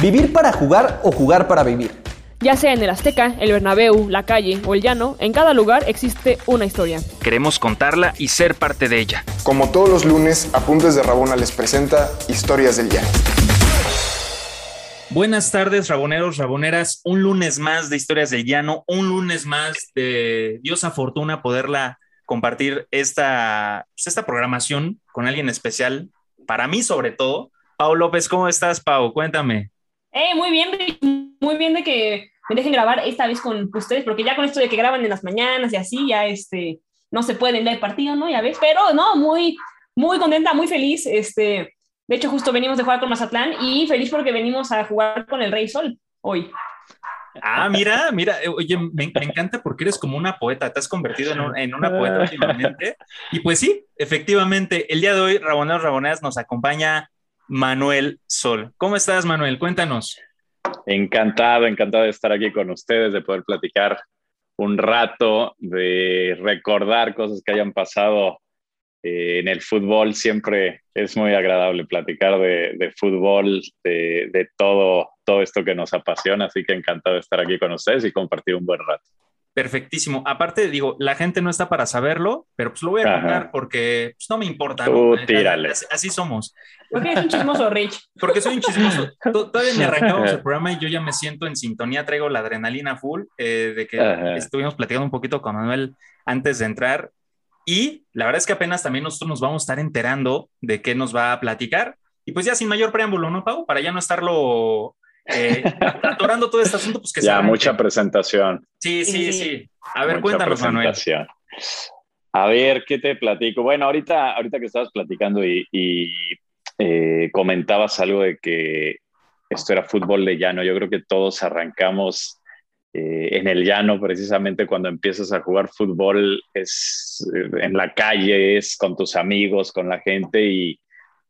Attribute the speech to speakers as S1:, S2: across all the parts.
S1: Vivir para jugar o jugar para vivir.
S2: Ya sea en el Azteca, el Bernabéu, la calle o el llano, en cada lugar existe una historia.
S3: Queremos contarla y ser parte de ella.
S4: Como todos los lunes, Apuntes de Rabona les presenta Historias del Llano.
S3: Buenas tardes, raboneros, raboneras. Un lunes más de Historias del Llano, un lunes más de Diosa Fortuna poderla compartir esta, pues, esta programación con alguien especial, para mí sobre todo. Pau López, ¿cómo estás, Pau? Cuéntame.
S2: Eh, muy bien, muy bien de que me dejen grabar esta vez con ustedes, porque ya con esto de que graban en las mañanas y así, ya este, no se puede leer partido, ¿no? Ya ves, pero no, muy, muy contenta, muy feliz, este, de hecho justo venimos de jugar con Mazatlán y feliz porque venimos a jugar con el Rey Sol hoy.
S3: Ah, mira, mira, eh, oye, me, encanta porque eres como una poeta, te has convertido en, una poeta últimamente. Y pues sí, efectivamente, el día de hoy, Raboneros Raboneras, nos acompaña Manuel Sol. ¿Cómo estás, Manuel? Cuéntanos.
S5: Encantado, encantado de estar aquí con ustedes, de poder platicar un rato, de recordar cosas que hayan pasado eh, en el fútbol. Siempre es muy agradable platicar de, fútbol, de, de, todo, todo esto que nos apasiona, así que encantado de estar aquí con ustedes y compartir un buen rato.
S3: Perfectísimo. Aparte, digo, la gente no está para saberlo, pero pues lo voy a contar porque pues, no me importa.
S5: Tú tírale.
S3: Así, somos.
S2: Porque es un chismoso, Rich.
S3: Porque soy un chismoso. Todavía me arrancamos el programa y yo ya me siento en sintonía, traigo la adrenalina full eh, de que estuvimos platicando un poquito con Manuel antes de entrar. Y la verdad es que apenas también nosotros nos vamos a estar enterando de qué nos va a platicar. Y pues ya sin mayor preámbulo, ¿no, Pau? Para ya no estarlo eh, atorando todo este asunto, pues que
S5: Ya, mucha presentación.
S3: Sí, sí, sí. A ver, cuéntanos, Manuel.
S5: A ver, ¿qué te platico? Bueno, ahorita, ahorita que estabas platicando y, eh, comentabas algo de que esto era fútbol de llano, yo creo que todos arrancamos eh, en el llano precisamente cuando empiezas a jugar fútbol, es eh, en la calle, es con tus amigos, con la gente y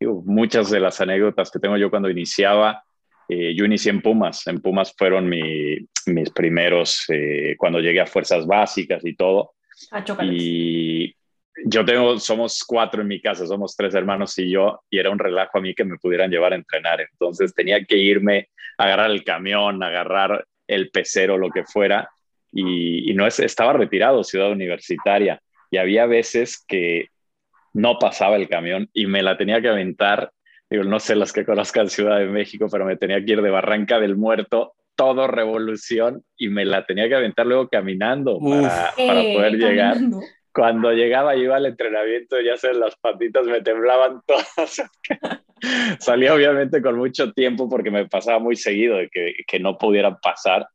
S5: muchas de las anécdotas que tengo yo cuando iniciaba eh, yo inicié en Pumas. En Pumas fueron mis primeros, eh, cuando llegué a fuerzas básicas y todo.
S2: Ah,
S5: y yo tengo, somos cuatro en mi casa, somos tres hermanos y yo, y era un relajo a mí que me pudieran llevar a entrenar. Entonces tenía que irme, a agarrar el camión, agarrar el pecero, lo que fuera. Y, y no es, estaba retirado, ciudad universitaria. Y había veces que no pasaba el camión y me la tenía que aventar digo, no sé las que conozcan Ciudad de México, pero me tenía que ir de Barranca del Muerto, todo revolución, y me la tenía que aventar luego caminando para, para, poder llegar. Cuando llegaba yo iba al entrenamiento, ya sé, las patitas me temblaban todas. Salía obviamente con mucho tiempo porque me pasaba muy seguido de que, que no pudieran pasar.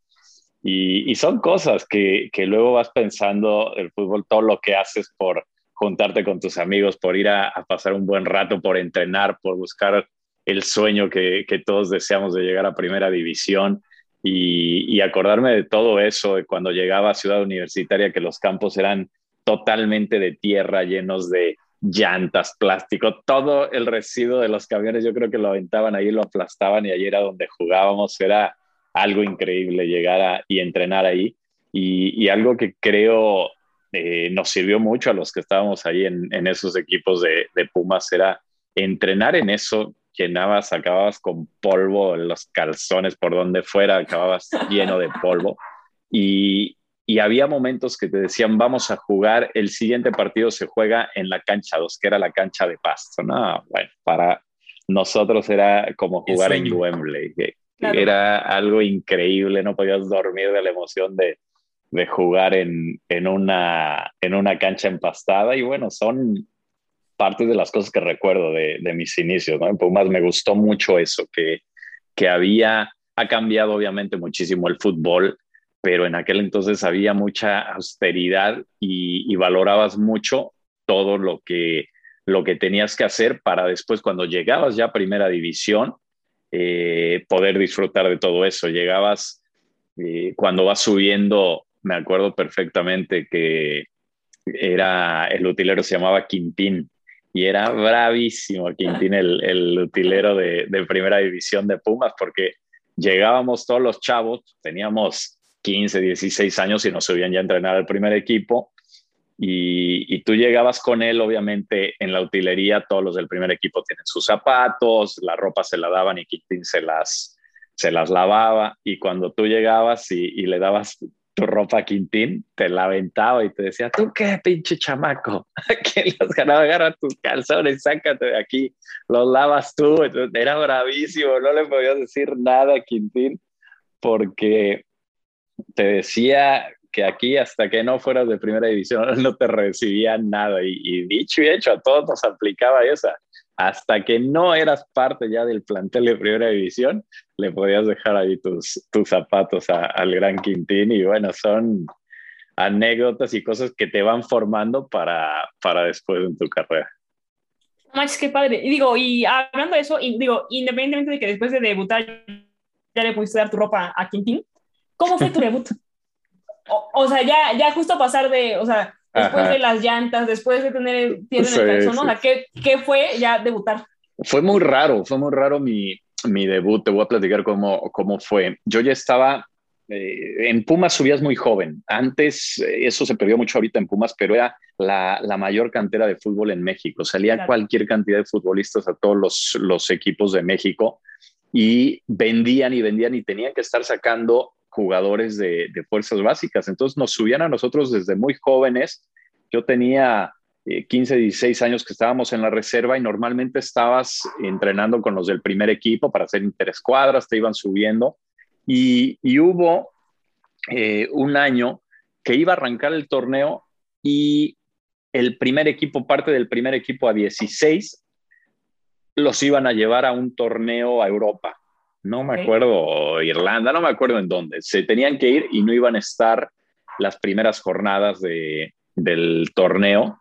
S5: Y, y, son cosas que, que luego vas pensando el fútbol, todo lo que haces por, juntarte con tus amigos, por ir a, pasar un buen rato, por entrenar, por buscar el sueño que, todos deseamos de llegar a primera división y, acordarme de todo eso, de cuando llegaba a Ciudad Universitaria, que los campos eran totalmente de tierra, llenos de llantas, plástico, todo el residuo de los camiones, yo creo que lo aventaban ahí, lo aplastaban y allí era donde jugábamos, era algo increíble llegar y entrenar ahí. Y, algo que creo eh, nos sirvió mucho a los que estábamos ahí en, esos equipos de, Pumas, era entrenar en eso, llenabas, acababas con polvo en los calzones por donde fuera, acababas lleno de polvo. Y, había momentos que te decían, vamos a jugar, el siguiente partido se juega en la cancha 2, que era la cancha de pasto. No, bueno, para nosotros era como jugar en Wembley. Era algo increíble, no podías dormir de la emoción de, de jugar en, en, una, en una cancha empastada y bueno, son partes de las cosas que recuerdo de, de mis inicios, ¿no? En Pumas me gustó mucho eso, que, que había, ha cambiado obviamente muchísimo el fútbol, pero en aquel entonces había mucha austeridad y, y valorabas mucho todo lo que, lo que tenías que hacer para después, cuando llegabas ya a primera división, eh, poder disfrutar de todo eso. Llegabas, eh, cuando vas subiendo me acuerdo perfectamente que era, el utilero se llamaba Quintín y era bravísimo Quintín, el, el utilero de, de, primera división de Pumas, porque llegábamos todos los chavos, teníamos 15, 16 años y nos subían ya a entrenar al primer equipo. Y, y, tú llegabas con él, obviamente, en la utilería, todos los del primer equipo tienen sus zapatos, la ropa se la daban y Quintín se las, se las lavaba y cuando tú llegabas y, y le dabas tu ropa Quintín, te la aventaba y te decía, ¿tú qué, pinche chamaco? ¿Quién los ganaba? Agarra tus calzones, sácate de aquí, los lavas tú. era bravísimo, no le podías decir nada a Quintín porque te decía que aquí hasta que no fueras de primera división no te recibían nada y, y dicho y hecho a todos nos aplicaba esa hasta que no eras parte ya del plantel de primera división, le podías dejar ahí tus, tus zapatos al Gran Quintín y bueno, son anécdotas y cosas que te van formando para, para después en tu carrera.
S2: Max, qué padre. Y digo, y hablando de eso, y digo, independientemente de que después de debutar ya le pudiste dar tu ropa a Quintín, ¿cómo fue tu debut? O, o sea, ya, ya justo pasar de, o sea, después de las llantas, después de tener el pie en el calzón, O sea, ¿qué, ¿qué, fue ya debutar?
S5: Fue muy raro, fue muy raro mi, mi debut. Te voy a platicar cómo, cómo fue. Yo ya estaba eh, en Pumas subías muy joven. Antes, eh, eso se perdió mucho ahorita en Pumas, pero era la, la mayor cantera de fútbol en México. Salía cualquier cantidad de futbolistas a todos los, los, equipos de México y vendían y vendían y tenían que estar sacando jugadores de, fuerzas básicas. Entonces nos subían a nosotros desde muy jóvenes. Yo tenía 15, eh, 16 años que estábamos en la reserva y normalmente estabas entrenando con los del primer equipo para hacer interescuadras, te iban subiendo. Y, hubo eh, un año que iba a arrancar el torneo y el primer equipo, parte del primer equipo a 16, los iban a llevar a un torneo a Europa no me acuerdo, Irlanda, no me acuerdo en dónde. Se tenían que ir y no iban a estar las primeras jornadas de, del torneo.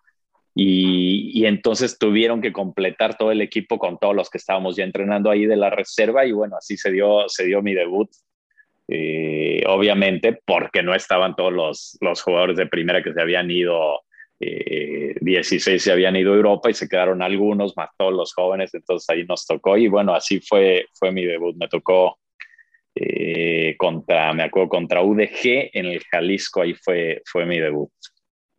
S5: Y, entonces tuvieron que completar todo el equipo con todos los que estábamos ya entrenando ahí de la reserva. Y bueno, así se dio, se dio mi debut. Eh, obviamente, porque no estaban todos los, los jugadores de primera que se habían ido 16 eh, se habían ido a Europa y se quedaron algunos, más todos los jóvenes, entonces ahí nos tocó y bueno, así fue, fue mi debut, me tocó eh, contra, me acuerdo, contra UDG en el Jalisco, ahí fue, fue mi debut.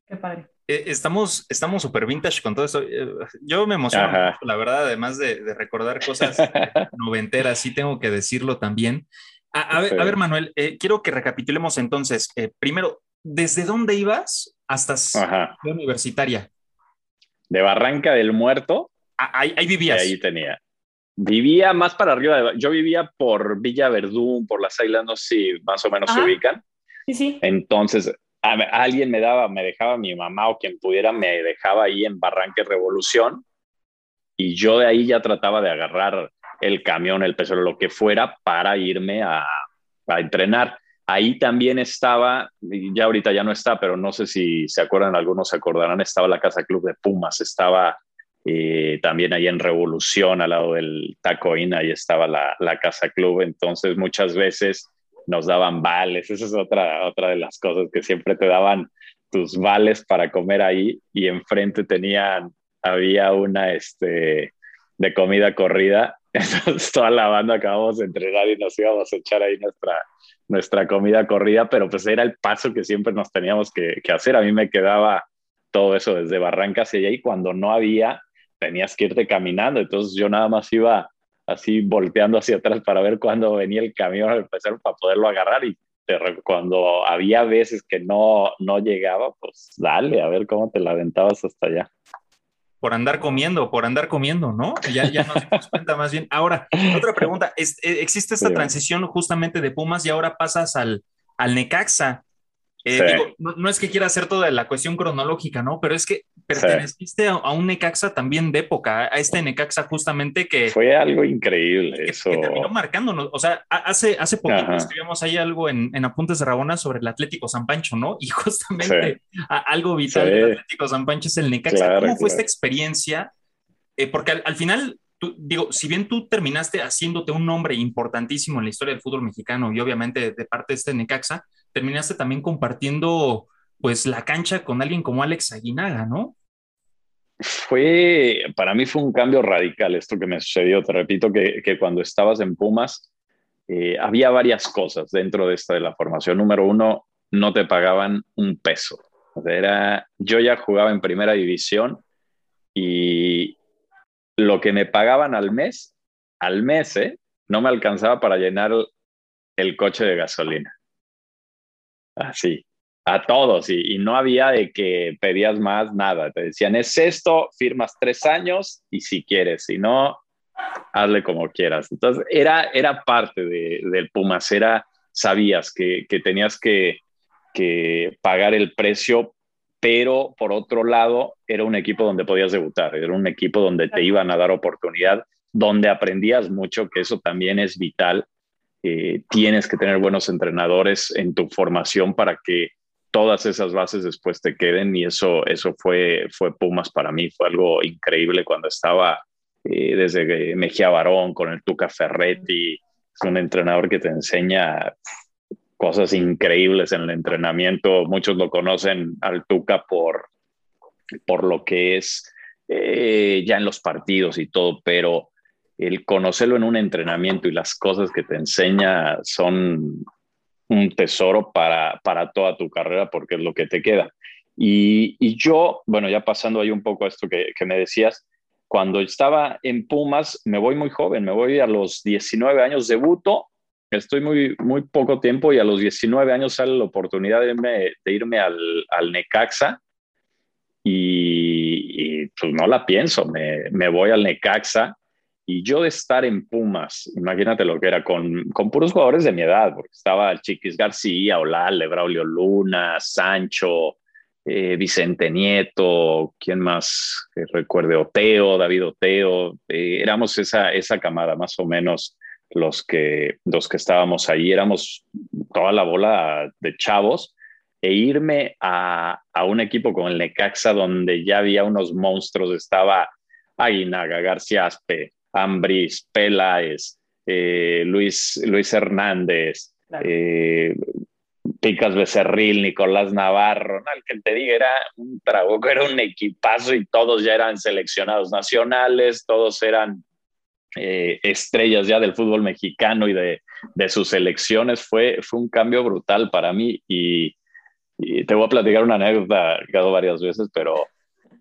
S2: Qué padre.
S3: Eh, estamos estamos súper vintage con todo eso. Yo me emociono, la verdad, además de, recordar cosas noventeras, sí tengo que decirlo también. A, ver, a ver, Manuel, quiero que recapitulemos entonces. primero, ¿desde dónde ibas hasta la universitaria?
S5: De Barranca del Muerto.
S3: Ah, ahí, ahí vivías.
S5: Ahí tenía. Vivía más para arriba. Yo vivía por Villa Verdún, por las islas, no sé si más o menos se ubican.
S2: Sí, sí.
S5: Entonces, alguien me daba, me dejaba mi mamá o quien pudiera, me dejaba ahí en Barranca Revolución. Y yo de ahí ya trataba de agarrar el camión, el peso, lo que fuera, para irme a, a entrenar. Ahí también estaba, ya ahorita ya no está, pero no sé si se acuerdan, algunos se acordarán, estaba la Casa Club de Pumas, estaba eh, también ahí en Revolución, al lado del Tacoín, ahí estaba la, la, Casa Club, entonces muchas veces nos daban vales, esa es otra, otra de las cosas que siempre te daban tus vales para comer ahí y enfrente tenían, había una este, de comida corrida, entonces toda la banda acabamos de entrenar y nos íbamos a echar ahí nuestra nuestra comida corrida, pero pues era el paso que siempre nos teníamos que, hacer. A mí me quedaba todo eso desde Barranca hacia allá y cuando no había, tenías que irte caminando. Entonces yo nada más iba así volteando hacia atrás para ver cuándo venía el camión al empezar para poderlo agarrar y cuando había veces que no, no llegaba, pues dale, a ver cómo te la aventabas hasta allá
S3: por andar comiendo, por andar comiendo, ¿no? Ya, ya nos dimos cuenta más bien. Ahora, otra pregunta, eh, ¿existe esta transición justamente de Pumas y ahora pasas al, al Necaxa? Eh, no, es que quiera hacer toda la cuestión cronológica, ¿no? Pero es que perteneciste a, un Necaxa también de época, a este Necaxa justamente que...
S5: Fue algo increíble eso.
S3: Que terminó marcándonos. O sea, hace, hace poquito escribíamos ahí algo en, en, Apuntes de Rabona sobre el Atlético San Pancho, ¿no? Y justamente algo vital del Atlético San Pancho es el Necaxa. ¿Cómo fue esta experiencia? Eh, porque al, final digo, si bien tú terminaste haciéndote un nombre importantísimo en la historia del fútbol mexicano y obviamente de parte de este Necaxa, terminaste también compartiendo pues la cancha con alguien como Alex Aguinaga, ¿no?
S5: Fue, para mí fue un cambio radical esto que me sucedió. Te repito que, que cuando estabas en Pumas eh, había varias cosas dentro de esta de la formación. Número uno, no te pagaban un peso. Era, yo ya jugaba en primera división y lo que me pagaban al mes, al mes, ¿eh? no me alcanzaba para llenar el coche de gasolina. Así, a todos, y, no había de que pedías más, nada. Te decían, es esto, firmas tres años y si quieres, si no, hazle como quieras. Entonces, era, era parte de, del Pumas, era, sabías que, que tenías que, que pagar el precio pero por otro lado era un equipo donde podías debutar, era un equipo donde te iban a dar oportunidad, donde aprendías mucho, que eso también es vital. Eh, tienes que tener buenos entrenadores en tu formación para que todas esas bases después te queden y eso, eso fue, fue Pumas para mí, fue algo increíble cuando estaba eh, desde Mejía Barón con el Tuca Ferretti, es un entrenador que te enseña cosas increíbles en el entrenamiento. Muchos lo conocen al Tuca por, por lo que es eh, ya en los partidos y todo, pero el conocerlo en un entrenamiento y las cosas que te enseña son un tesoro para, para toda tu carrera porque es lo que te queda. Y, y yo, bueno, ya pasando ahí un poco a esto que, que me decías, cuando estaba en Pumas, me voy muy joven, me voy a los 19 años, debuto estoy muy, muy poco tiempo y a los 19 años sale la oportunidad de irme, de irme al, al, Necaxa y, pues no la pienso, me, me, voy al Necaxa y yo de estar en Pumas, imagínate lo que era, con, con puros jugadores de mi edad, porque estaba Chiquis García, Olale, Braulio Luna, Sancho, eh, Vicente Nieto, ¿quién más recuerde? Oteo, David Oteo, eh, éramos esa, esa camada más o menos los que, los que estábamos ahí, éramos toda la bola de chavos, e irme a, a un equipo con el Necaxa donde ya había unos monstruos, estaba Aguinaga, García Aspe, Ambris, Peláez, eh, Luis, Luis Hernández, eh, Picas Becerril, Nicolás Navarro, ¿no? el que te diga era un trago, era un equipazo y todos ya eran seleccionados nacionales, todos eran eh, estrellas ya del fútbol mexicano y de, de, sus selecciones, fue, fue un cambio brutal para mí y, te voy a platicar una anécdota que he dado varias veces, pero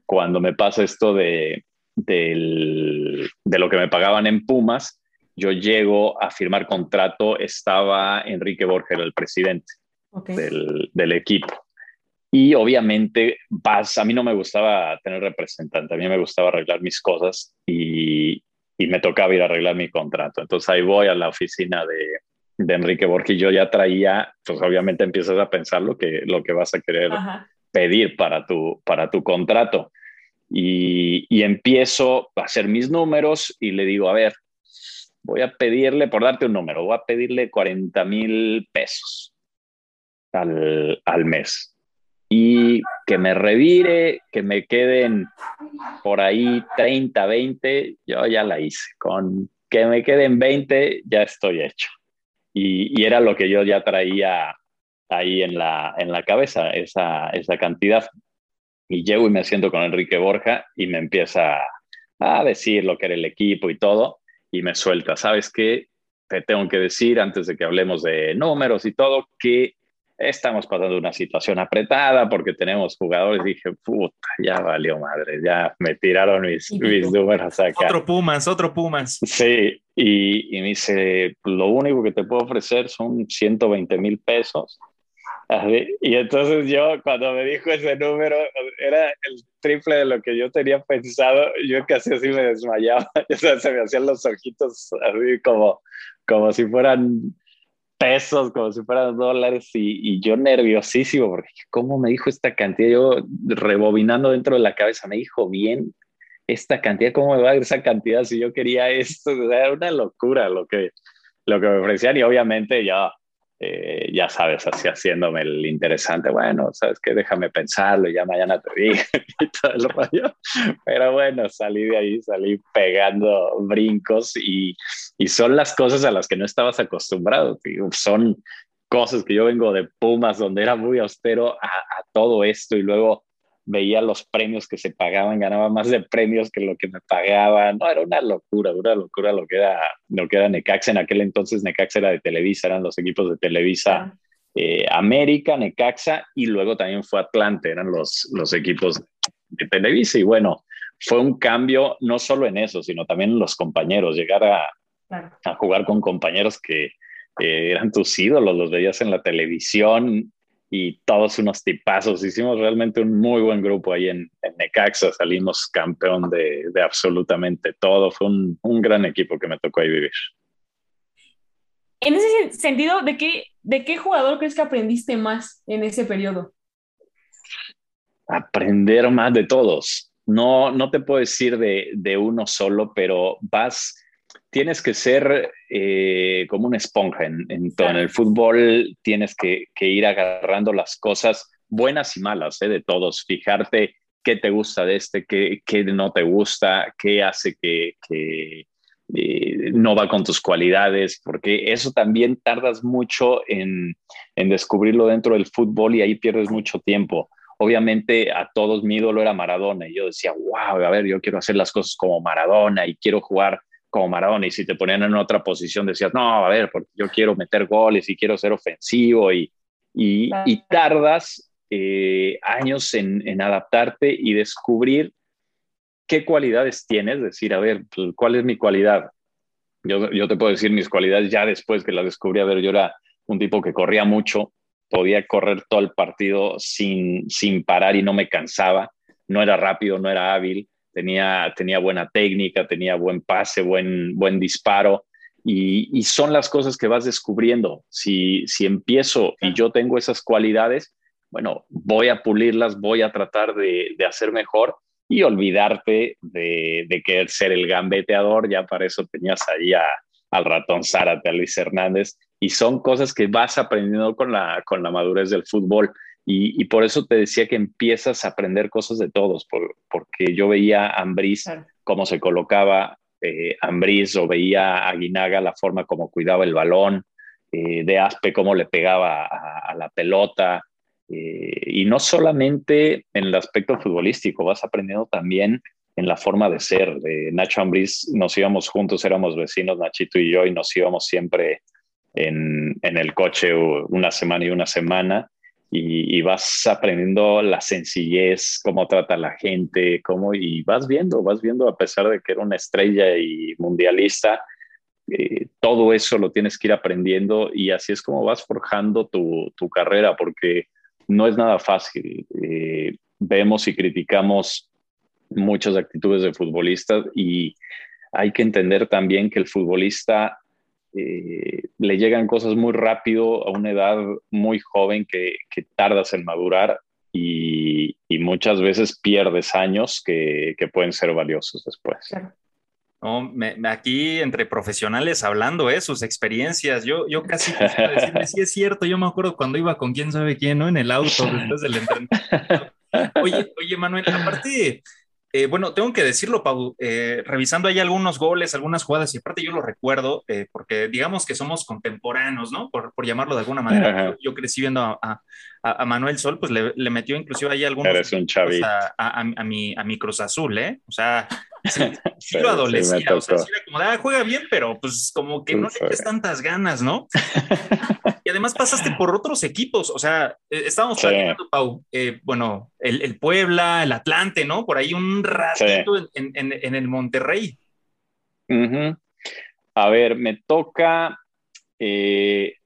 S5: cuando me pasa esto de, de lo que me pagaban en Pumas, yo llego a firmar contrato, estaba Enrique Borger, el presidente del, del, equipo. Y obviamente vas, a mí no me gustaba tener representante, a mí me gustaba arreglar mis cosas y, y me tocaba ir a arreglar mi contrato. Entonces ahí voy a la oficina de, de Enrique Borges y yo ya traía, pues obviamente empiezas a pensar lo que, lo que vas a querer pedir para tu, para tu contrato. Y, y, empiezo a hacer mis números y le digo, a ver, voy a pedirle, por darte un número, voy a pedirle 40 mil pesos al, al mes y que me revire, que me queden por ahí 30, 20, yo ya la hice. Con que me queden 20, ya estoy hecho. Y, era lo que yo ya traía ahí en la, en la cabeza, esa, esa cantidad. Y llego y me siento con Enrique Borja y me empieza a decir lo que era el equipo y todo, y me suelta, ¿sabes qué? Te tengo que decir, antes de que hablemos de números y todo, que estamos pasando una situación apretada porque tenemos jugadores. Dije, puta, ya valió madre, ya me tiraron mis, mis números acá.
S3: Otro Pumas, otro Pumas.
S5: Sí, y, y me dice, lo único que te puedo ofrecer son 120 mil pesos. Y entonces yo, cuando me dijo ese número, era el triple de lo que yo tenía pensado. Yo casi así me desmayaba. O sea, se me hacían los ojitos así como, como si fueran pesos, como si fueran dólares, y, yo nerviosísimo, porque ¿cómo me dijo esta cantidad? Yo rebobinando dentro de la cabeza, me dijo bien esta cantidad, ¿cómo me va a dar esa cantidad si yo quería esto? era una locura lo que, lo que me ofrecían, y obviamente ya eh, ya sabes, así haciéndome el interesante, bueno, sabes que déjame pensarlo, ya mañana te digo y. Pero bueno, salí de ahí, salí pegando brincos y, y son las cosas a las que no estabas acostumbrado, son cosas que yo vengo de Pumas, donde era muy austero a todo esto y luego veía los premios que se pagaban, ganaba más de premios que lo que me pagaban. No, era una locura, una locura lo que era, lo que era Necaxa. En aquel entonces Necaxa era de Televisa, eran los equipos de Televisa eh, América, Necaxa y luego también fue Atlante, eran los, los equipos de Televisa. Y bueno, fue un cambio no solo en eso, sino también en los compañeros, llegar a, a jugar con compañeros que eran tus ídolos, los veías en la televisión y todos unos tipazos. Hicimos realmente un muy buen grupo ahí en, Necaxa, salimos campeón de, absolutamente todo. Fue un, gran equipo que me tocó ahí vivir.
S2: En ese sentido, ¿de qué, ¿de qué jugador crees que aprendiste más en ese periodo?
S5: Aprender más de todos. No, no te puedo decir de, de uno solo, pero vas tienes que ser eh, como una esponja en, todo. En el fútbol tienes que, ir agarrando las cosas buenas y malas eh, de todos, fijarte qué te gusta de este, qué, qué no te gusta, qué hace que, eh, no va con tus cualidades, porque eso también tardas mucho en, en descubrirlo dentro del fútbol y ahí pierdes mucho tiempo. Obviamente a todos mi ídolo era Maradona y yo decía, wow, a ver, yo quiero hacer las cosas como Maradona y quiero jugar como Maradona y si te ponían en otra posición decías, no, a ver, porque yo quiero meter goles y quiero ser ofensivo y, y, tardas eh, años en, en, adaptarte y descubrir qué cualidades tienes, decir, a ver, pues, ¿cuál es mi cualidad? Yo, yo te puedo decir mis cualidades ya después que las descubrí, a ver, yo era un tipo que corría mucho, podía correr todo el partido sin, sin parar y no me cansaba, no era rápido, no era hábil, tenía, tenía buena técnica, tenía buen pase, buen, buen disparo. Y, son las cosas que vas descubriendo. Si, si empiezo y yo tengo esas cualidades, bueno, voy a pulirlas, voy a tratar de, de hacer mejor y olvidarte de, de, querer ser el gambeteador. Ya para eso tenías ahí a, al ratón Zárate, a Luis Hernández. Y son cosas que vas aprendiendo con la, con la madurez del fútbol. Y, por eso te decía que empiezas a aprender cosas de todos, porque yo veía a Ambriz cómo se colocaba eh, Ambriz o veía a Guinaga la forma como cuidaba el balón, eh, de Aspe cómo le pegaba a, la pelota. Eh, y no solamente en el aspecto futbolístico, vas aprendiendo también en la forma de ser. Nacho Ambriz nos íbamos juntos, éramos vecinos, Nachito y yo, y nos íbamos siempre en, en el coche una semana y una semana y, vas aprendiendo la sencillez, cómo trata la gente, cómo, y vas viendo, vas viendo, a pesar de que era una estrella y mundialista, eh, todo eso lo tienes que ir aprendiendo y así es como vas forjando tu, tu carrera, porque no es nada fácil. Eh, vemos y criticamos muchas actitudes de futbolistas y hay que entender también que el futbolista eh, le llegan cosas muy rápido a una edad muy joven que, tardas en madurar y, muchas veces pierdes años que, pueden ser valiosos después.
S3: aquí entre profesionales hablando, ¿eh? sus experiencias, yo, yo casi decirme, sí es cierto, yo me acuerdo cuando iba con quién sabe quién, ¿no? En el auto después del entrenamiento. Oye, oye, Manuel, aparte, eh, bueno, tengo que decirlo, Pau, eh, revisando ahí algunos goles, algunas jugadas, y aparte yo lo recuerdo, eh, porque digamos que somos contemporáneos, ¿no? Por, llamarlo de alguna manera. Yo, crecí viendo a, Manuel Sol, pues le, metió inclusive ahí algunos
S5: Eres un
S3: a, a, mi, a mi Cruz Azul, ¿eh? O sea, sí, lo adolecía, o sea, sí era como, ah, juega bien, pero pues como que no le tienes tantas ganas, ¿no? y además pasaste por otros equipos, o sea, eh, estábamos platicando, Pau, eh, bueno, el, Puebla, el Atlante, ¿no? Por ahí un ratito en, en, el Monterrey.
S5: A ver, me toca, eh,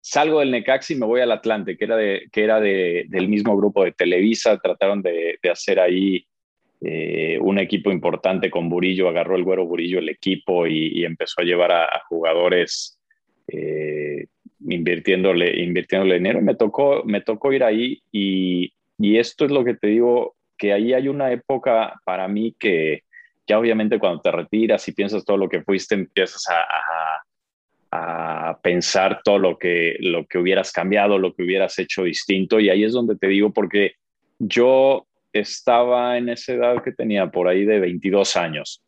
S5: salgo del Necaxi y me voy al Atlante, que era, de, que era de, del mismo grupo de Televisa, trataron de, de hacer ahí eh, un equipo importante con Burillo, agarró el güero Burillo el equipo y, empezó a llevar a, jugadores eh, invirtiéndole, invirtiéndole dinero. Me tocó, me tocó ir ahí y, esto es lo que te digo, que ahí hay una época para mí que ya obviamente cuando te retiras y piensas todo lo que fuiste, empiezas a, a pensar todo lo que, lo que hubieras cambiado, lo que hubieras hecho distinto. Y ahí es donde te digo, porque yo estaba en esa edad que tenía por ahí de 22 años.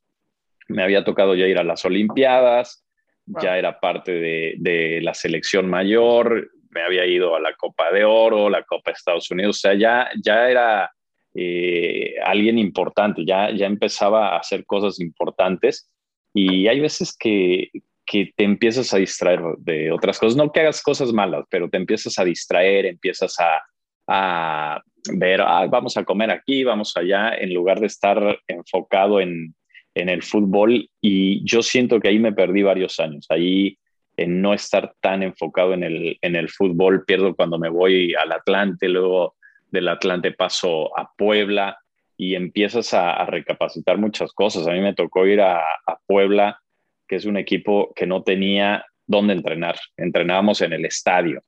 S5: Me había tocado ya ir a las Olimpiadas, ya era parte de, la selección mayor, me había ido a la Copa de Oro, la Copa de Estados Unidos, o sea, ya, ya era eh, alguien importante, ya, ya empezaba a hacer cosas importantes. Y hay veces que, que te empiezas a distraer de otras cosas, no que hagas cosas malas, pero te empiezas a distraer, empiezas a, a ver, ah, vamos a comer aquí, vamos allá, en lugar de estar enfocado en, en el fútbol y yo siento que ahí me perdí varios años. Ahí en no estar tan enfocado en el, en el fútbol, pierdo cuando me voy al Atlante, luego del Atlante paso a Puebla y empiezas a, recapacitar muchas cosas. A mí me tocó ir a, Puebla, que es un equipo que no tenía dónde entrenar. Entrenábamos en el estadio.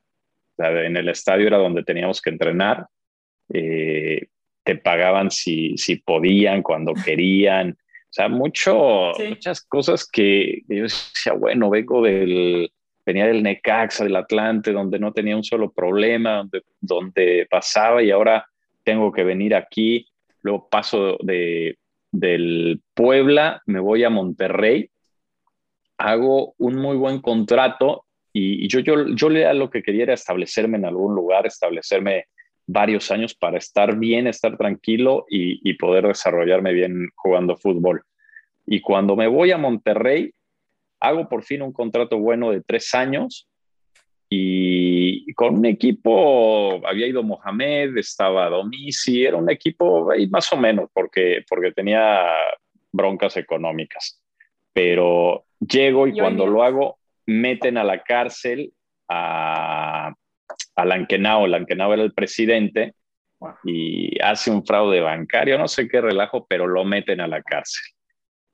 S5: en el estadio era donde teníamos que entrenar. Eh, te pagaban si, si podían, cuando querían. O sea, mucho, muchas cosas que, yo decía, bueno, vengo del, venía del Necaxa, del Atlante, donde no tenía un solo problema, donde, donde pasaba y ahora tengo que venir aquí. Luego paso de, del Puebla, me voy a Monterrey, hago un muy buen contrato y, yo, yo, yo lo que quería era establecerme en algún lugar, establecerme varios años para estar bien, estar tranquilo y, poder desarrollarme bien jugando fútbol. Y cuando me voy a Monterrey, hago por fin un contrato bueno de tres años y con un equipo, había ido Mohamed, estaba Domisi, era un equipo más o menos porque, porque tenía broncas económicas. Pero llego y cuando lo hago, meten a la cárcel a, a Lankenau. Lankenau era el presidente y hace un fraude bancario, no sé qué relajo, pero lo meten a la cárcel.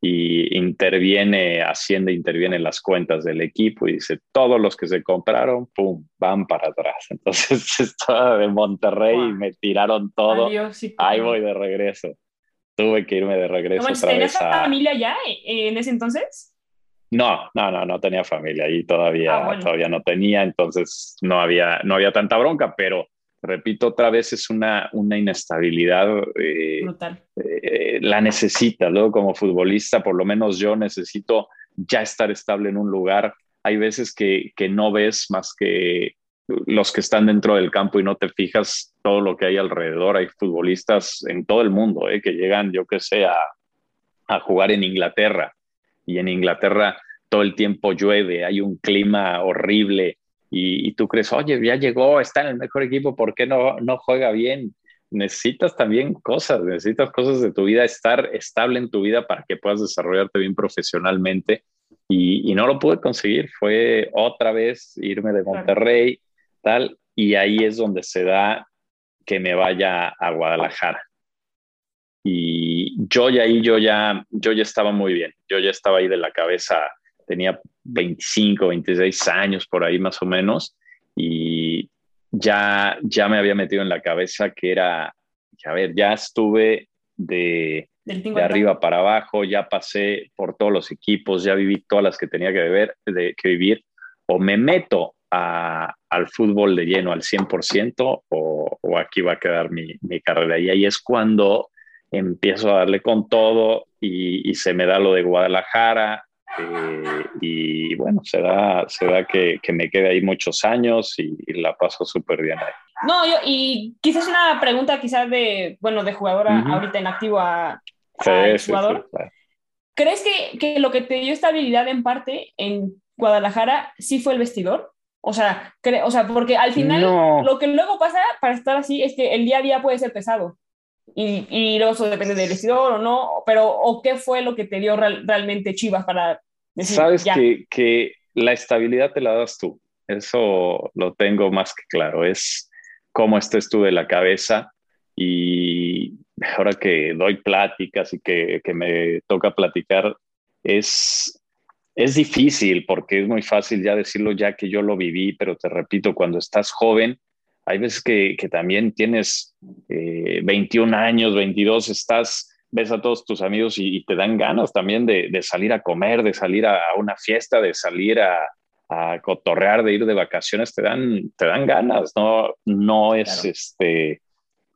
S5: Y interviene, Hacienda interviene en las cuentas del equipo y dice, todos los que se compraron, ¡pum!, van para atrás. Entonces estaba de Monterrey y me tiraron todo. Ahí voy de regreso. Tuve que irme de regreso.
S2: ¿Tenías familia ya en ese entonces?
S5: No, no, no, no tenía familia y todavía, ah, todavía no tenía, entonces no había, no había tanta bronca, pero repito otra vez, es una, una inestabilidad. Eh, Brutal. Eh, la necesita, luego como futbolista, por lo menos yo necesito ya estar estable en un lugar. Hay veces que, que no ves más que los que están dentro del campo y no te fijas todo lo que hay alrededor. Hay futbolistas en todo el mundo eh, que llegan, yo que sé, a, a jugar en Inglaterra y en Inglaterra todo el tiempo llueve, hay un clima horrible y, tú crees, oye, ya llegó, está en el mejor equipo, ¿por qué no, no juega bien? Necesitas también cosas, necesitas cosas de tu vida, estar estable en tu vida para que puedas desarrollarte bien profesionalmente y, y no lo pude conseguir, fue otra vez irme de Monterrey, tal, y ahí es donde se da que me vaya a Guadalajara. Y yo ya ahí, yo ya, yo ya estaba muy bien. Yo ya estaba ahí de la cabeza, tenía 25, 26 años por ahí más o menos. Y ya, ya me había metido en la cabeza que era, a ver, ya estuve de, de arriba para abajo, ya pasé por todos los equipos, ya viví todas las que tenía que, beber, de, que vivir, o me meto a, al fútbol de lleno al 100% o, o aquí va a quedar mi, mi, carrera. Y ahí es cuando empiezo a darle con todo y, se me da lo de Guadalajara. Eh, y bueno, se da, se da que, que, me quede ahí muchos años y, la paso súper bien ahí.
S2: No, yo, y quizás una pregunta quizás de, bueno, de jugadora ahorita en activo a, jugador. ¿Crees que, que, lo que te dio estabilidad en parte en Guadalajara sí fue el vestidor? O sea, o sea porque al final lo que luego pasa para estar así es que el día a día puede ser pesado y, y eso depende del vestidor o no, pero ¿o qué fue lo que te dio realmente Chivas para
S5: decir? Sabes que, que la estabilidad te la das tú, eso lo tengo más que claro, es cómo estés tú de la cabeza y ahora que doy pláticas y que, que me toca platicar, es, es difícil porque es muy fácil ya decirlo ya que yo lo viví, pero te repito, cuando estás joven, hay veces que, que también tienes 21 eh, años, 22, estás, ves a todos tus amigos y, te dan ganas también de, de, salir a comer, de salir a, una fiesta, de salir a, a, cotorrear, de ir de vacaciones, te dan, te dan ganas, no, no es este,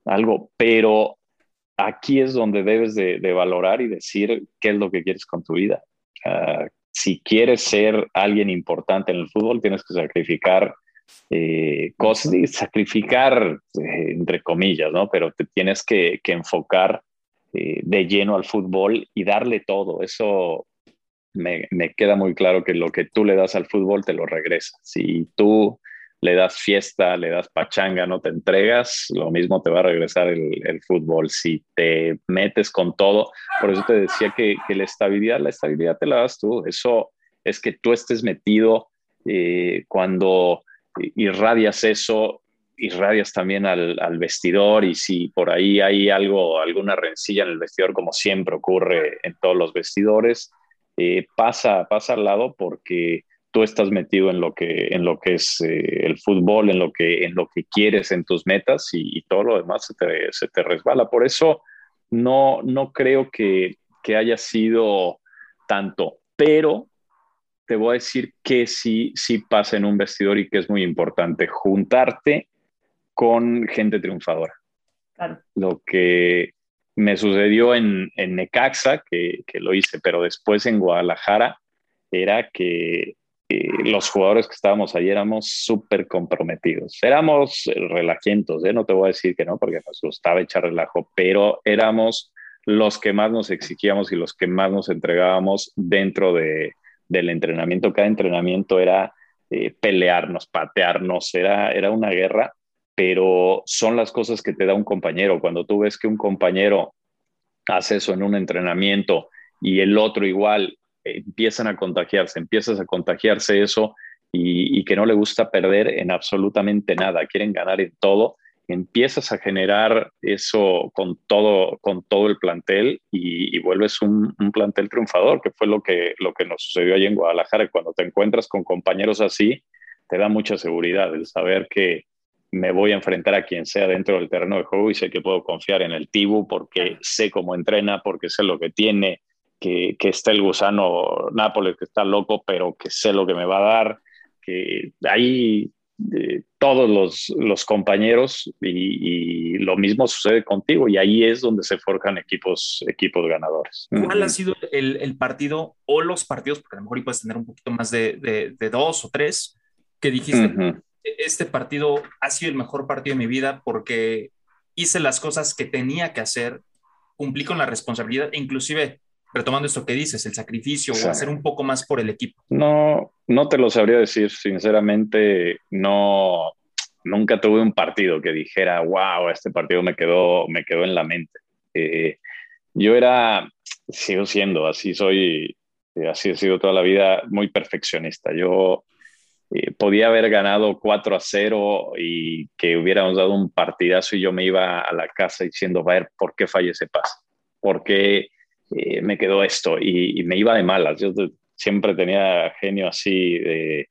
S5: algo, pero aquí es donde debes de, de, valorar y decir qué es lo que quieres con tu vida. si quieres ser alguien importante en el fútbol, tienes que sacrificar eh, de sacrificar, eh, entre comillas, ¿no? Pero te tienes que, enfocar eh, de lleno al fútbol y darle todo. Eso me, queda muy claro que lo que tú le das al fútbol te lo regresa. Si tú le das fiesta, le das pachanga, no te entregas, lo mismo te va a regresar el, fútbol. Si te metes con todo, por eso te decía que, la estabilidad, la estabilidad te la das tú. Eso es que tú estés metido eh, cuando irradias eso, irradias también al, vestidor y si por ahí hay algo, alguna rencilla en el vestidor, como siempre ocurre en todos los vestidores, eh, pasa, pasa al lado porque tú estás metido en lo que, en lo que es eh, el fútbol, en lo, que, en lo que quieres, en tus metas y, todo lo demás se te, se te, resbala. Por eso no, no creo que, que haya sido tanto, pero te voy a decir que sí, sí pasa en un vestidor y que es muy importante juntarte con gente triunfadora. Lo que me sucedió en, en Necaxa, que, que, lo hice, pero después en Guadalajara, era que los jugadores que estábamos ahí éramos súper comprometidos. Éramos relajientos, ¿eh? no te voy a decir que no, porque nos gustaba echar relajo, pero éramos los que más nos exigíamos y los que más nos entregábamos dentro de, del entrenamiento. Cada entrenamiento era eh, pelearnos, patearnos, era, era una guerra, pero son las cosas que te da un compañero. Cuando tú ves que un compañero hace eso en un entrenamiento y el otro igual empiezan a contagiarse, empiezas a contagiarse eso y, que no le gusta perder en absolutamente nada, quieren ganar en todo, empiezas a generar eso con todo, con todo el plantel y, vuelves un, plantel triunfador, que fue lo que, lo que nos sucedió allí en Guadalajara. Cuando te encuentras con compañeros así, te da mucha seguridad el saber que me voy a enfrentar a quien sea dentro del terreno de juego y sé que puedo confiar en el Tibu porque sé cómo entrena, porque sé lo que tiene, que, que está el gusano Nápoles, que está loco, pero que sé lo que me va a dar, que ahí eh, todos los, los compañeros y, lo mismo sucede contigo y ahí es donde se forjan equipos, equipos ganadores.
S3: ¿Cuál ha sido el, el, partido o los partidos, porque a lo mejor puedes tener un poquito más de, de, dos o tres, que dijiste, este partido ha sido el mejor partido de mi vida porque hice las cosas que tenía que hacer, cumplí con la responsabilidad, e inclusive retomando esto que dices, el sacrificio o hacer un poco más por el equipo?
S5: No, no te lo sabría decir, sinceramente, no, nunca tuve un partido que dijera, wow, este partido me quedó, me quedó en la mente. Eh, yo era, sigo siendo, así soy, eh, así he sido toda la vida, muy perfeccionista. Yo eh, podía haber ganado 4 a 0 y que hubiéramos dado un partidazo y yo me iba a la casa diciendo, a ver, ¿por qué fallé ese pase? ¿Por qué eh, me quedó esto y, me iba de malas. Yo siempre tenía genio así de,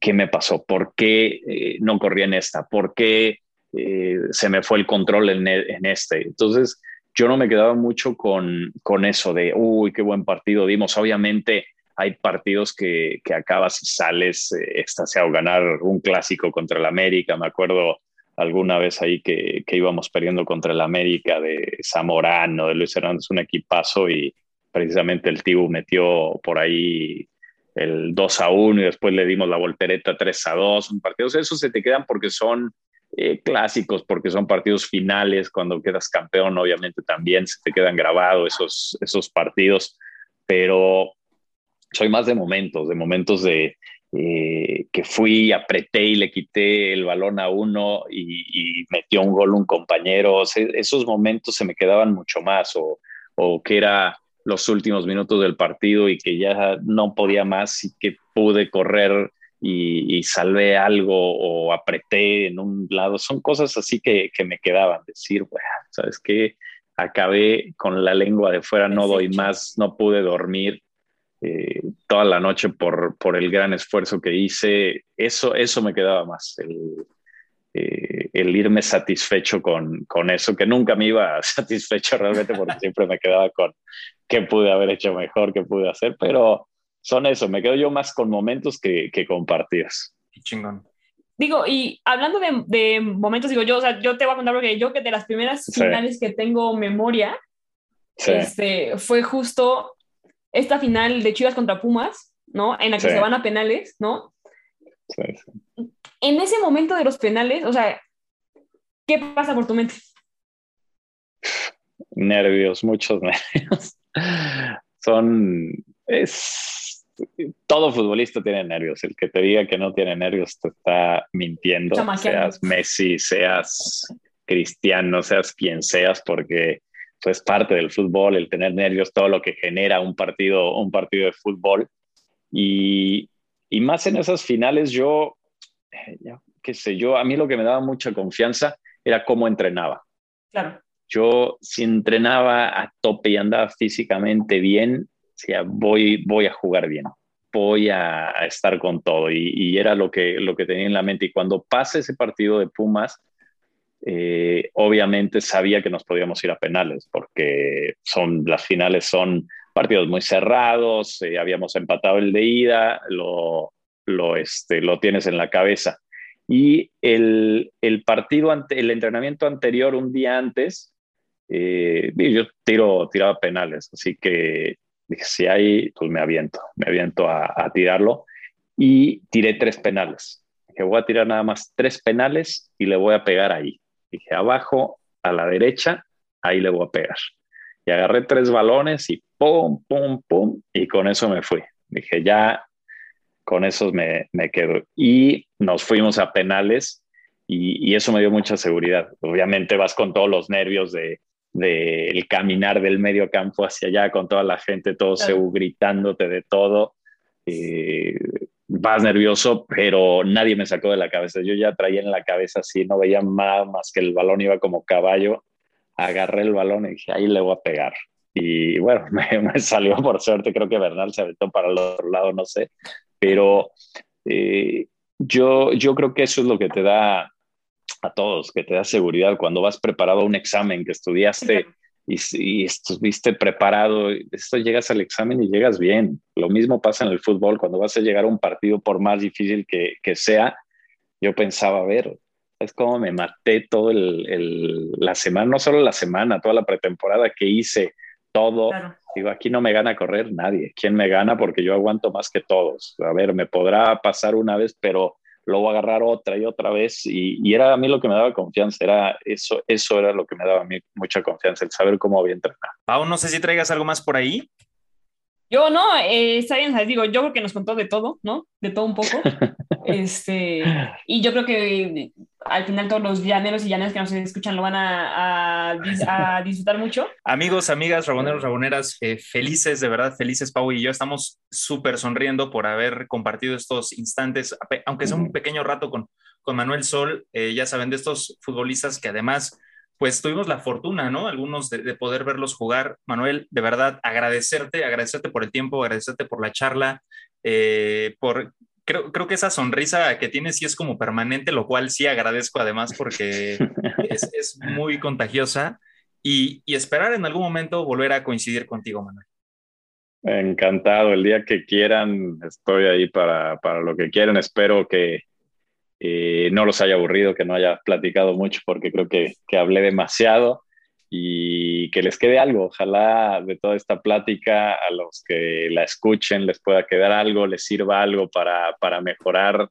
S5: qué me pasó, por qué eh, no corrí en esta, por qué eh, se me fue el control en, en, este. Entonces, yo no me quedaba mucho con, con eso de, uy, qué buen partido dimos. Obviamente hay partidos que, que acabas y sales extasiado, ganar un clásico contra el América, me acuerdo alguna vez ahí que, que, íbamos perdiendo contra el América de Zamorano, de Luis Hernández, un equipazo y precisamente el Tibu metió por ahí el 2 a 1 y después le dimos la voltereta 3 a 2, un partido, esos se te quedan porque son eh, clásicos, porque son partidos finales, cuando quedas campeón obviamente también se te quedan grabados esos, esos partidos, pero soy más de momentos, de momentos de, eh, que fui, apreté y le quité el balón a uno y, metió un gol un compañero. esos momentos se me quedaban mucho más o, o, que era los últimos minutos del partido y que ya no podía más y que pude correr y, salvé algo o apreté en un lado. Son cosas así que, que me quedaban. Decir, bueno, ¿sabes qué? Acabé con la lengua de fuera, no doy más, no pude dormir eh, toda la noche por, por, el gran esfuerzo que hice. Eso, eso me quedaba más, el, eh, el irme satisfecho con, con, eso, que nunca me iba satisfecho realmente porque siempre me quedaba con qué pude haber hecho mejor, qué pude hacer, pero son eso, me quedo yo más con momentos que, que
S3: chingón.
S2: Digo, y hablando de, de, momentos, digo yo, o sea, yo te voy a contar porque yo que de las primeras finales que tengo memoria, este, fue justo esta final de Chivas contra Pumas, ¿no? En la que se van a penales, ¿no? Sí, sí. En ese momento de los penales, o sea, ¿qué pasa por tu mente?
S5: Nervios, muchos nervios. Son, es, todo futbolista tiene nervios. El que te diga que no tiene nervios te está mintiendo. Seas Messi, seas Cristiano, seas quien seas, porque es parte del fútbol, el tener nervios, todo lo que genera un partido, un partido de fútbol. Y, y más en esas finales, yo, qué sé yo, a mí lo que me daba mucha confianza era cómo entrenaba.
S2: Claro.
S5: Yo, si entrenaba a tope y andaba físicamente bien, decía, voy, voy a jugar bien, voy a, estar con todo. Y, era lo que, lo que tenía en la mente. Y cuando pase ese partido de Pumas, eh, obviamente sabía que nos podíamos ir a penales, porque son, las finales son partidos muy cerrados, eh, habíamos empatado el de ida, lo, lo, este, lo tienes en la cabeza. Y el, el partido, ante, el entrenamiento anterior, un día antes, eh, yo tiro, tiraba penales, así que dije, si hay, pues me aviento, me aviento a, a tirarlo y tiré tres penales. Dije, voy a tirar nada más tres penales y le voy a pegar ahí. Dije, abajo, a la derecha, ahí le voy a pegar. Y agarré tres balones y pum, pum, pum, y con eso me fui. Dije, ya, con esos me, me quedo. Y nos fuimos a penales y, y, eso me dio mucha seguridad. Obviamente vas con todos los nervios de, de el caminar del medio campo hacia allá con toda la gente, todo claro. gritándote de todo. Eh, vas nervioso, pero nadie me sacó de la cabeza. Yo ya traía en la cabeza así, no veía nada más que el balón iba como caballo. Agarré el balón y dije, ahí le voy a pegar. Y bueno, me, salió por suerte, creo que Bernal se aventó para el otro lado, no sé. Pero eh, yo, yo creo que eso es lo que te da a todos, que te da seguridad cuando vas preparado a un examen que estudiaste y, y, estuviste preparado, esto llegas al examen y llegas bien. Lo mismo pasa en el fútbol, cuando vas a llegar a un partido, por más difícil que, que sea, yo pensaba, a ver, es como me maté todo el, el, la semana, no solo la semana, toda la pretemporada que hice, todo. Claro. Digo, aquí no me gana correr nadie. ¿Quién me gana? Porque yo aguanto más que todos. A ver, me podrá pasar una vez, pero luego agarrar otra y otra vez y, y, era a mí lo que me daba confianza, era eso, eso era lo que me daba a mí mucha confianza, el saber cómo había entrenado.
S3: Pau, no sé si traigas algo más por ahí.
S2: Yo no, eh, está bien, digo, yo creo que nos contó de todo, ¿no? De todo un poco. este, y yo creo que al final todos los llaneros y llaneras que nos escuchan lo van a, a, a disfrutar mucho.
S3: Amigos, amigas, raboneros, raboneras, eh, felices, de verdad, felices, Pau y yo estamos súper sonriendo por haber compartido estos instantes, aunque sea un pequeño rato con, con Manuel Sol, eh, ya saben, de estos futbolistas que además pues tuvimos la fortuna, ¿no? Algunos de, de, poder verlos jugar. Manuel, de verdad, agradecerte, agradecerte por el tiempo, agradecerte por la charla, eh, por... Creo, creo que esa sonrisa que tienes sí es como permanente, lo cual sí agradezco además porque es, es, muy contagiosa y, y esperar en algún momento volver a coincidir contigo, Manuel.
S5: Encantado, el día que quieran estoy ahí para, para lo que quieran. Espero que, eh, no los haya aburrido, que no haya platicado mucho porque creo que, que, hablé demasiado y que les quede algo. Ojalá de toda esta plática a los que la escuchen les pueda quedar algo, les sirva algo para, para mejorar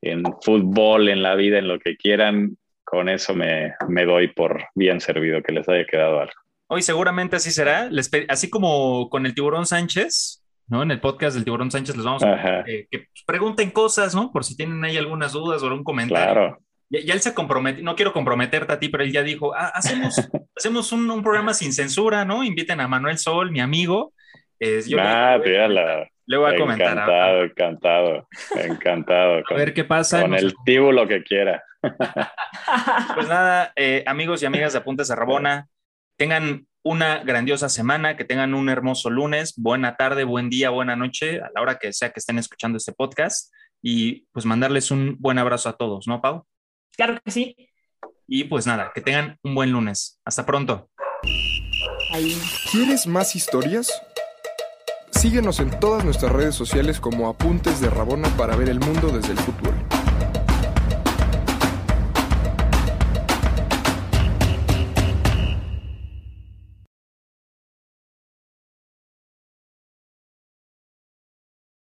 S5: en fútbol, en la vida, en lo que quieran. Con eso me, me doy por bien servido, que les haya quedado algo.
S3: Hoy seguramente así será, así como con el tiburón Sánchez, ¿no? En el podcast del Tiburón Sánchez les vamos a eh, que pregunten cosas, ¿no? Por si tienen ahí algunas dudas o algún comentario.
S5: Claro.
S3: Ya, ya, él se comprometió, no quiero comprometerte a ti, pero él ya dijo, ah, hacemos, hacemos un, un, programa sin censura, ¿no? Inviten a Manuel Sol, mi amigo.
S5: Eh, yo nah, le, le,
S3: le, le, voy a comentar.
S5: Encantado, encantado, encantado.
S3: a ver qué pasa.
S5: Con el tibu lo que quiera.
S3: pues nada, eh, amigos y amigas de Apuntes a Rabona, tengan una grandiosa semana, que tengan un hermoso lunes, buena tarde, buen día, buena noche, a la hora que sea que estén escuchando este podcast y pues mandarles un buen abrazo a todos, ¿no, Pau?
S2: Claro que sí.
S3: Y pues nada, que tengan un buen lunes. Hasta pronto.
S4: ¿Quieres más historias? Síguenos en todas nuestras redes sociales como Apuntes de Rabona para ver el mundo desde el fútbol.